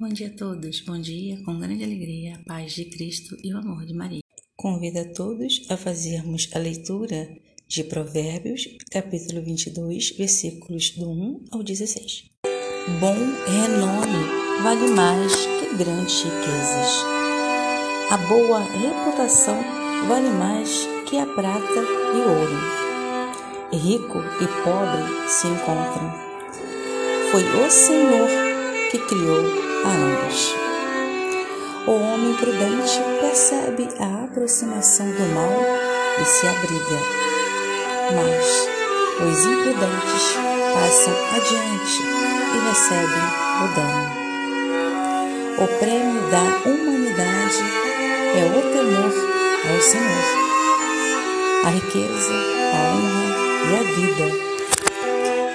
Bom dia a todos, bom dia, com grande alegria, a paz de Cristo e o amor de Maria. Convido a todos a fazermos a leitura de Provérbios, capítulo 22, versículos do 1 ao 16. Bom renome vale mais que grandes riquezas. A boa reputação vale mais que a prata e ouro. Rico e pobre se encontram. Foi o Senhor que criou a ambos. O homem prudente percebe a aproximação do mal e se abriga, mas os imprudentes passam adiante e recebem o dano. O prêmio da humanidade é o temor ao Senhor, a riqueza, a honra e a vida,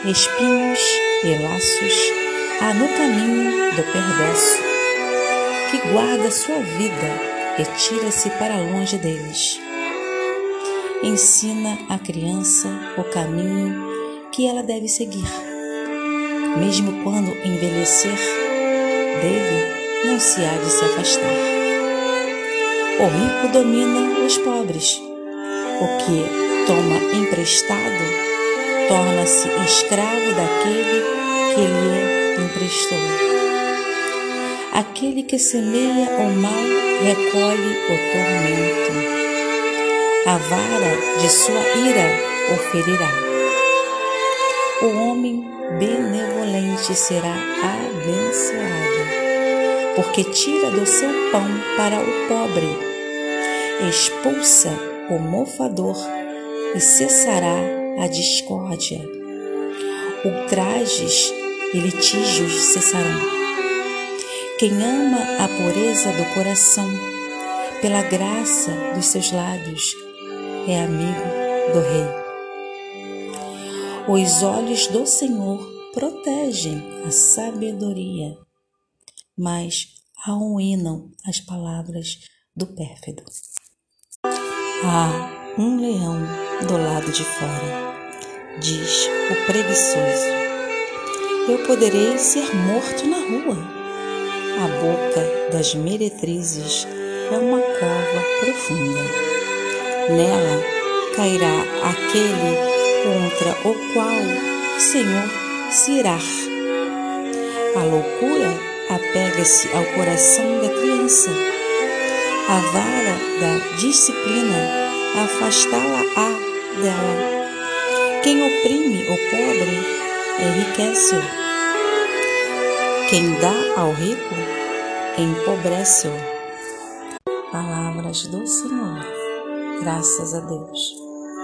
espinhos e laços há no caminho do perverso, que guarda sua vida, retira-se para longe deles. Ensina a criança o caminho que ela deve seguir. Mesmo quando envelhecer, dele não se há de se afastar. O rico domina os pobres. O que toma emprestado torna-se escravo daquele que lhe emprestou. Aquele que semeia o mal recolhe o tormento. A vara de sua ira o ferirá. O homem benevolente será abençoado, porque tira do seu pão para o pobre, expulsa o mofador e cessará a discórdia. Ultrajes e litígios cessarão. Quem ama a pureza do coração, pela graça dos seus lábios, é amigo do Rei. Os olhos do Senhor protegem a sabedoria, mas arruinam as palavras do pérfido. Há um leão do lado de fora, diz o preguiçoso eu poderei ser morto na rua. A boca das meretrizes é uma cova profunda. Nela cairá aquele contra o qual o Senhor se irá. A loucura apega-se ao coração da criança. A vara da disciplina afastá-la-á dela. Quem oprime o pobre enriquece-o. Quem dá ao rico, empobrece-o. Palavras do Senhor. Graças a Deus.